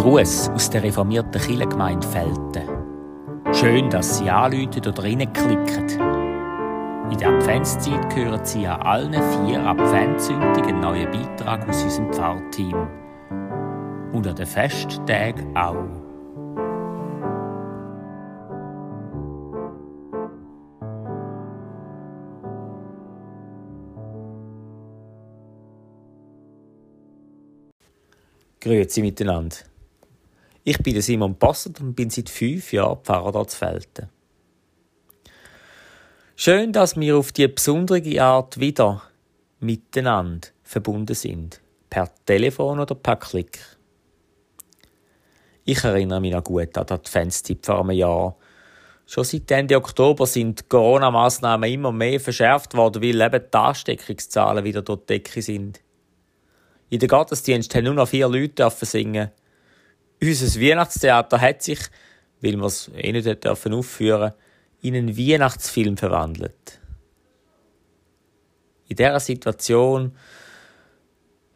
Gruß aus der reformierten Kirchengemeinde Felten. Schön, dass Sie anrufen oder reinklicken. In der Adventszeit hören Sie an allen vier Adventssündigen einen neuen Beitrag aus unserem Pfarrteam. Und an den Festtagen auch. Grüezi miteinander. Ich bin Simon Bassert und bin seit fünf Jahren Pfarrer dort Felten. Schön, dass wir auf die besondere Art wieder miteinander verbunden sind. Per Telefon oder per Klick. Ich erinnere mich noch gut an die Adventszeit vor einem Jahr. Schon seit Ende Oktober sind Corona-Massnahmen immer mehr verschärft worden, weil eben die Ansteckungszahlen wieder durch die Decke sind. In den Gottesdienst haben nur noch vier Leute singen. Unser Weihnachtstheater hat sich, weil wir es eh nicht dürfen aufführen in einen Weihnachtsfilm verwandelt. In dieser Situation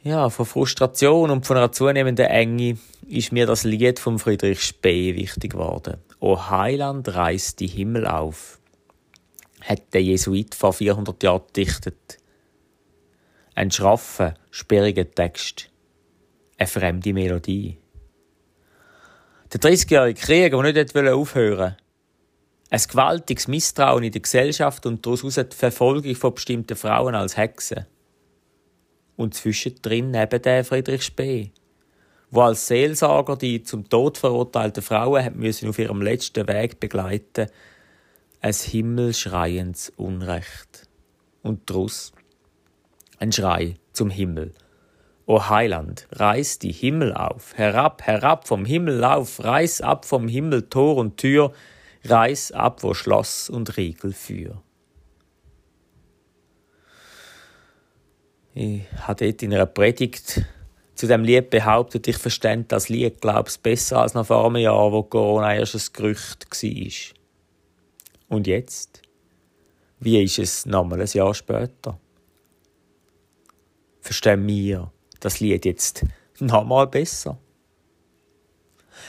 ja, von Frustration und von einer zunehmenden Enge ist mir das Lied von Friedrich Spee wichtig geworden. O Heiland reißt die Himmel auf, hat der Jesuit vor 400 Jahren dichtet. Ein schraffer, sperriger Text. Eine fremde Melodie. Der 30-jährige Krieg, der nicht aufhören wollte. Ein gewaltiges Misstrauen in der Gesellschaft und daraus die Verfolgung von bestimmten Frauen als Hexen. Und zwischendrin neben der Friedrich Spee, wo als Seelsorger die zum Tod verurteilten Frauen hat müssen auf ihrem letzten Weg begleiten, ein himmelschreiendes Unrecht. Und daraus ein Schrei zum Himmel. O Heiland, reiß die Himmel auf, herab, herab vom Himmel auf, reiß ab vom Himmel Tor und Tür, reiß ab, wo Schloss und Riegel für. Ich habe dort in einer Predigt zu dem Lied behauptet, ich verstehe das Lied, glaub's besser als noch vor einem Jahr, wo Corona erst ein Gerücht war. Und jetzt? Wie ist es nochmal ein Jahr später? verstehen wir das Lied jetzt nochmal besser.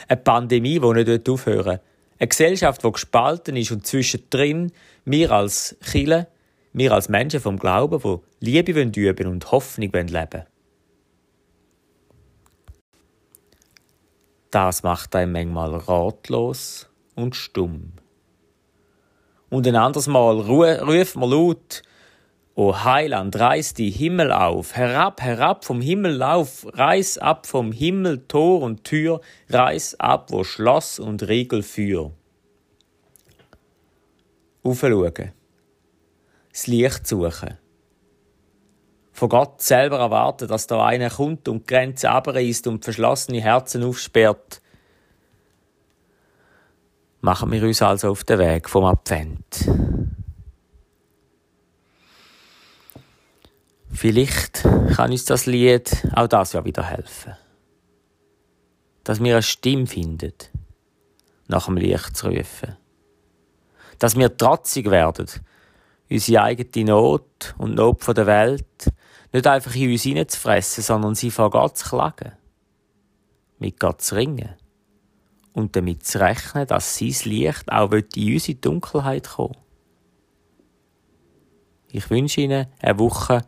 Eine Pandemie, die nicht aufhören Eine Gesellschaft, die gespalten ist und zwischendrin wir als Chile, wir als Menschen vom Glauben, die Liebe üben und Hoffnung leben Das macht einen manchmal ratlos und stumm. Und ein anderes Mal ruft man laut, O Heiland, reiß die Himmel auf, herab, herab vom Himmel lauf, reiß ab vom Himmel Tor und Tür, reiß ab, wo Schloss und Riegel für. Aufschauen, das Licht suchen. Von Gott selber erwarten, dass da einer kommt und die Grenze abreißt und verschlossene Herzen aufsperrt. Machen wir uns also auf den Weg vom Advent. Vielleicht kann uns das Lied auch das ja wieder helfen. Dass wir eine Stimme finden, nach dem Licht zu rufen. Dass wir trotzig werden, unsere eigene Not und Not der Welt nicht einfach in uns hineinzufressen, sondern sie vor Gott zu klagen. Mit Gott zu ringen. Und damit zu rechnen, dass sein Licht auch in unsere Dunkelheit kommen Ich wünsche Ihnen eine Woche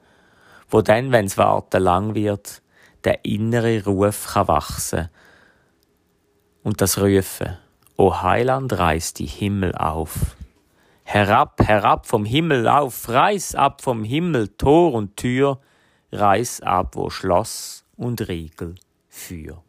wo dann, wenn's Warten lang wird, der innere Ruf kann wachsen und das Rufen, O Heiland, reiß die Himmel auf. Herab, herab vom Himmel auf, reiß ab vom Himmel Tor und Tür, reiß ab, wo Schloss und Riegel für.